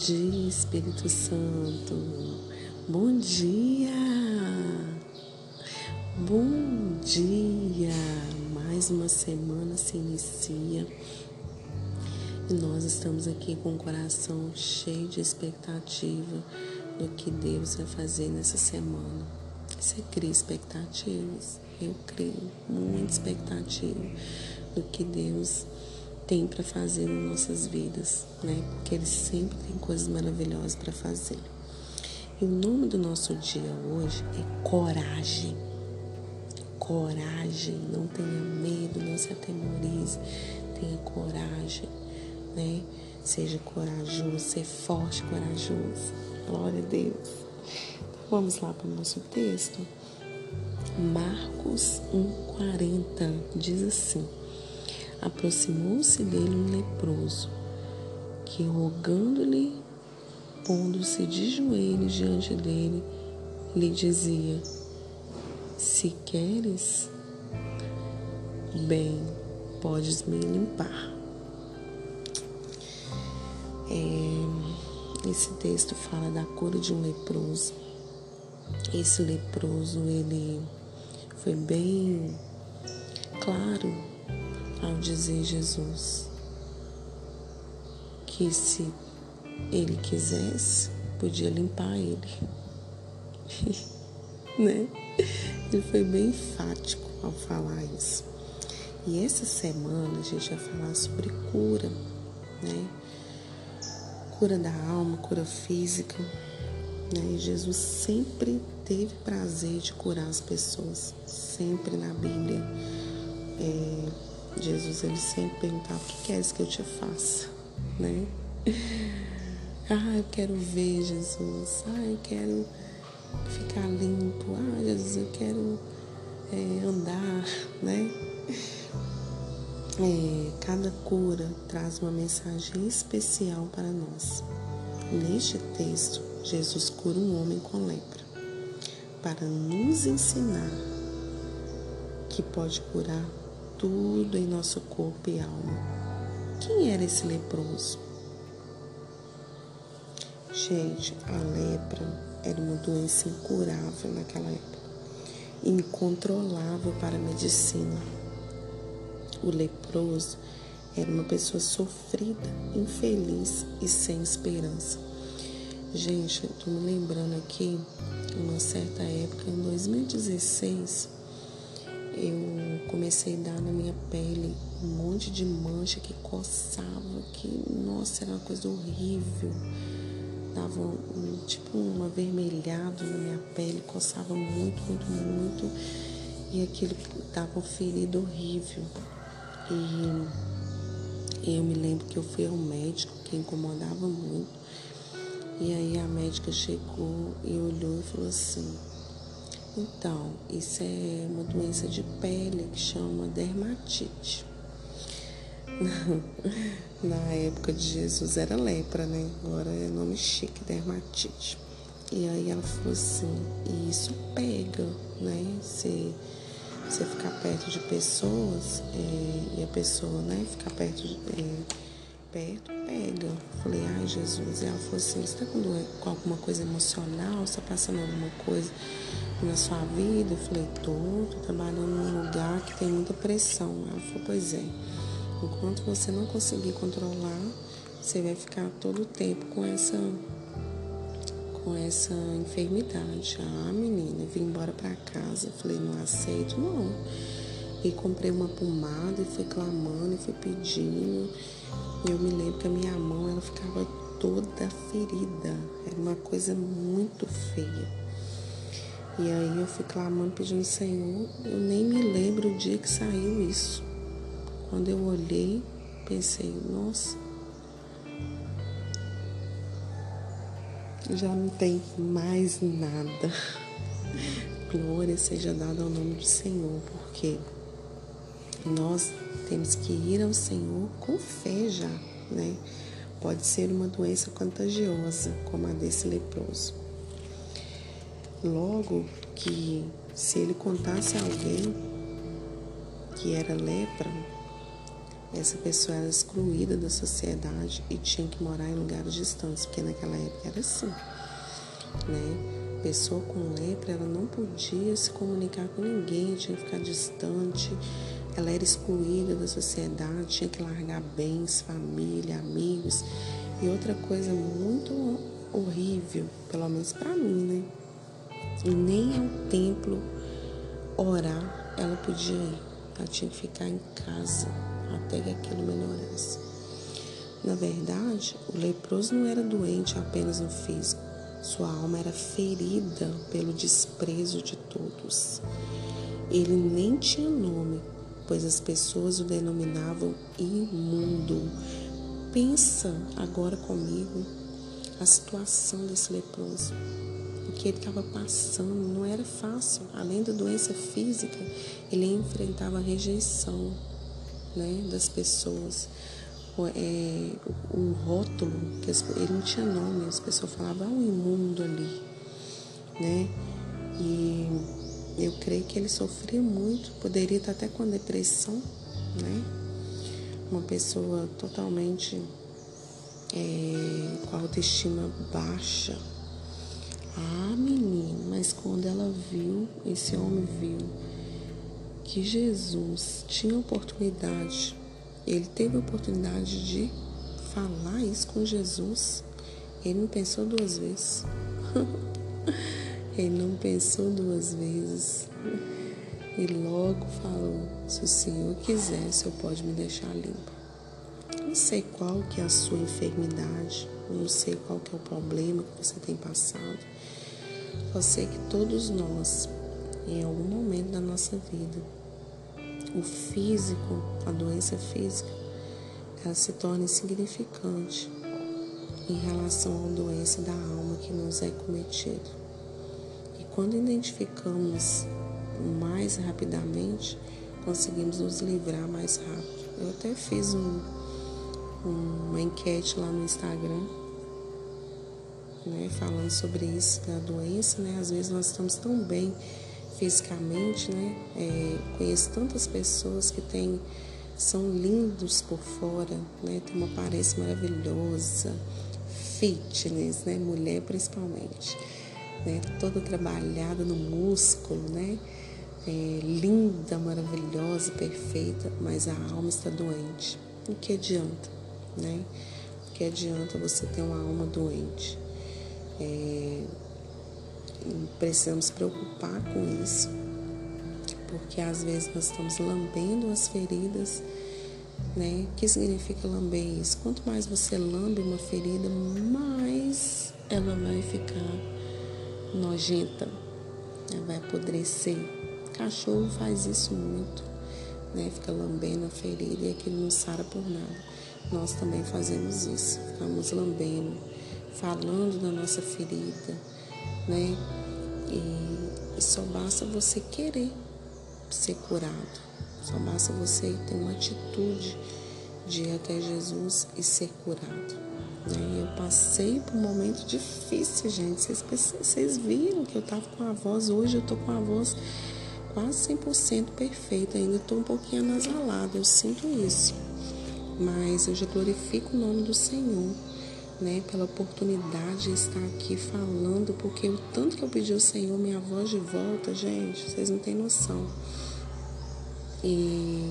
dia, Espírito Santo. Bom dia. Bom dia. Mais uma semana se inicia. E nós estamos aqui com o coração cheio de expectativa do que Deus vai fazer nessa semana. Você cria expectativas? Eu creio, muita expectativa do que Deus tem para fazer nas nossas vidas, né? Porque Ele sempre tem coisas maravilhosas para fazer. E o nome do nosso dia hoje é coragem. Coragem, não tenha medo, não se atemorize, tenha coragem, né? Seja corajoso, ser forte, corajoso. Glória a Deus. Então, vamos lá para o nosso texto. Marcos 1,40 diz assim: Aproximou-se dele um leproso, que rogando-lhe, pondo-se de joelhos diante dele, lhe dizia: Se queres, bem, podes me limpar. É, esse texto fala da cura de um leproso. Esse leproso, ele foi bem claro ao dizer Jesus que se ele quisesse, podia limpar ele. né? Ele foi bem enfático ao falar isso. E essa semana a gente vai falar sobre cura, né? Cura da alma, cura física. Né? E Jesus sempre teve prazer de curar as pessoas, sempre na Bíblia. É, Jesus ele sempre perguntava: O que queres que eu te faça? Né? Ah, eu quero ver Jesus. Ah, eu quero ficar limpo. Ah, Jesus, eu quero é, andar, né? É, cada cura traz uma mensagem especial para nós. Neste texto, Jesus cura um homem com lepra para nos ensinar que pode curar tudo em nosso corpo e alma. Quem era esse leproso? Gente, a lepra era uma doença incurável naquela época, incontrolável para a medicina. O leproso era uma pessoa sofrida, infeliz e sem esperança. Gente, eu tô me lembrando aqui, uma certa época, em 2016, eu comecei a dar na minha pele um monte de mancha que coçava, que, nossa, era uma coisa horrível. Dava um, tipo um avermelhado na minha pele, coçava muito, muito, muito. E aquilo dava um ferido horrível. E eu me lembro que eu fui ao médico, que incomodava muito. E aí a médica chegou e olhou e falou assim: Então, isso é uma doença de pele que chama dermatite. Na época de Jesus era lepra, né? Agora é nome chique, dermatite. E aí ela falou assim: e isso pega, né? Você, você ficar perto de pessoas é, e a pessoa, né? Ficar perto de. É, perto, pega. Falei, Jesus. E ela falou assim: você tá com, com alguma coisa emocional? Você tá passando alguma coisa na sua vida? Eu falei, tô, tô trabalhando num lugar que tem muita pressão. Ela falou, pois é. Enquanto você não conseguir controlar, você vai ficar todo o tempo com essa com essa enfermidade. Ah, menina, vim embora para casa. Falei, não aceito, não. E comprei uma pomada e fui clamando e fui pedindo. Eu me lembro que a minha mão ela ficava toda ferida. Era uma coisa muito feia. E aí eu fui clamando, pedindo, Senhor, eu nem me lembro o dia que saiu isso. Quando eu olhei, pensei, nossa, já não tem mais nada. Glória seja dada ao nome do Senhor, porque nós temos que ir ao Senhor com fé já, né? Pode ser uma doença contagiosa, como a desse leproso. Logo que, se ele contasse a alguém que era lepra, essa pessoa era excluída da sociedade e tinha que morar em lugares distantes, porque naquela época era assim, né? Pessoa com lepra, ela não podia se comunicar com ninguém, tinha que ficar distante, ela era excluída da sociedade, tinha que largar bens, família, amigos. E outra coisa muito horrível, pelo menos para mim, né? Nem ao templo orar ela podia ir. Ela tinha que ficar em casa até que aquilo melhorasse. Na verdade, o leproso não era doente apenas no físico, sua alma era ferida pelo desprezo de todos. Ele nem tinha nome, pois as pessoas o denominavam imundo. Pensa agora comigo a situação desse leproso. O que ele estava passando não era fácil. Além da doença física, ele enfrentava a rejeição né, das pessoas. O, é, o, rótulo, que as, ele não tinha nome, as pessoas falavam, ah, um imundo ali. Né? E eu creio que ele sofria muito, poderia estar até com depressão, né? Uma pessoa totalmente é, com a autoestima baixa. Ah, menino, mas quando ela viu, esse homem viu que Jesus tinha oportunidade, ele teve a oportunidade de falar isso com Jesus, ele não pensou duas vezes. ele não pensou duas vezes. E logo falou: se o Senhor quiser, o Senhor pode me deixar limpo. Não sei qual que é a sua enfermidade, não sei qual que é o problema que você tem passado. Só sei que todos nós, em algum momento da nossa vida, o físico, a doença física, ela se torna insignificante em relação à doença da alma que nos é cometida. Quando identificamos mais rapidamente, conseguimos nos livrar mais rápido. Eu até fiz um, uma enquete lá no Instagram, né, falando sobre isso da doença, né? Às vezes nós estamos tão bem fisicamente, né? É, conheço tantas pessoas que têm são lindos por fora, né? Tem uma aparência maravilhosa, fitness, né? Mulher principalmente, né? Toda trabalhada no músculo, né? É, linda, maravilhosa, perfeita, mas a alma está doente. O que adianta? né? Que adianta você ter uma alma doente. É, precisamos preocupar com isso, porque às vezes nós estamos lambendo as feridas, né? O que significa lamber isso? Quanto mais você lambe uma ferida, mais ela vai ficar nojenta, ela vai apodrecer. Cachorro faz isso muito, né? Fica lambendo a ferida e aquilo não sara por nada nós também fazemos isso. Ficamos lambendo, falando da nossa ferida, né? E, e só basta você querer ser curado. Só basta você ter uma atitude de ir até Jesus e ser curado. Né? Eu passei por um momento difícil, gente. Vocês, vocês viram que eu estava com a voz, hoje eu estou com a voz quase 100% perfeita. Ainda estou um pouquinho anasalada, eu sinto isso mas eu já glorifico o nome do Senhor, né, pela oportunidade de estar aqui falando, porque o tanto que eu pedi ao Senhor minha voz de volta, gente, vocês não têm noção. E,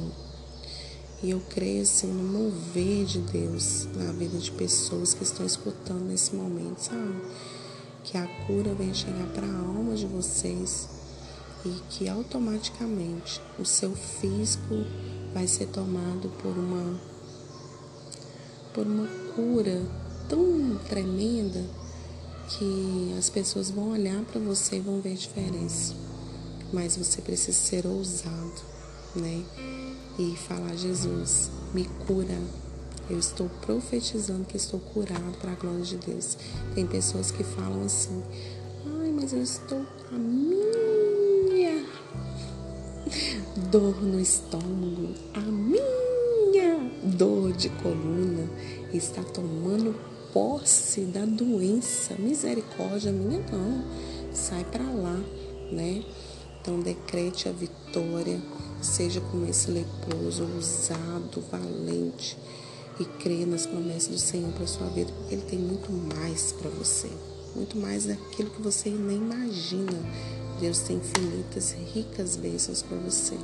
e eu creio assim no mover de Deus na vida de pessoas que estão escutando nesse momento, sabe? Que a cura venha chegar para a alma de vocês e que automaticamente o seu físico vai ser tomado por uma por uma cura tão tremenda que as pessoas vão olhar para você e vão ver a diferença. Mas você precisa ser ousado, né? E falar: Jesus, me cura. Eu estou profetizando que estou curado para a glória de Deus. Tem pessoas que falam assim: ai, mas eu estou a minha dor no estômago, a minha dor de coluna, está tomando posse da doença. Misericórdia minha não. Sai para lá, né? Então decrete a vitória, Seja como esse leproso, ousado, valente e creia nas promessas do Senhor para sua vida, porque Ele tem muito mais para você, muito mais daquilo que você nem imagina. Deus tem infinitas, ricas bênçãos para você.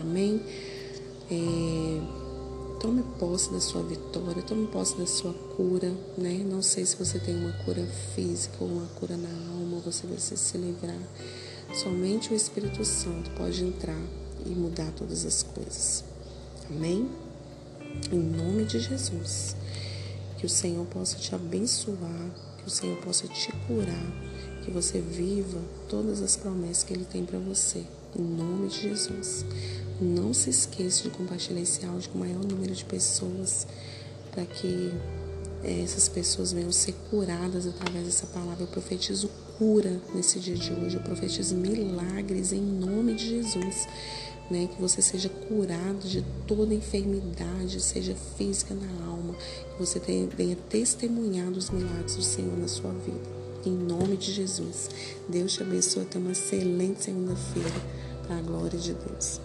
Amém? É, tome posse da sua vitória, tome posse da sua cura, né? Não sei se você tem uma cura física ou uma cura na alma, você vai se livrar. Somente o Espírito Santo pode entrar e mudar todas as coisas. Amém? Em nome de Jesus. Que o Senhor possa te abençoar, que o Senhor possa te curar, que você viva todas as promessas que Ele tem para você. Em nome de Jesus. Não se esqueça de compartilhar esse áudio com o maior número de pessoas para que é, essas pessoas venham ser curadas através dessa palavra. Eu profetizo cura nesse dia de hoje, eu profetizo milagres em nome de Jesus né? Que você seja curado de toda enfermidade, seja física na alma, que você tenha, testemunhado os milagres do Senhor na sua vida. Em nome de Jesus. Deus te abençoe. Tenha uma excelente segunda-feira para a glória de Deus.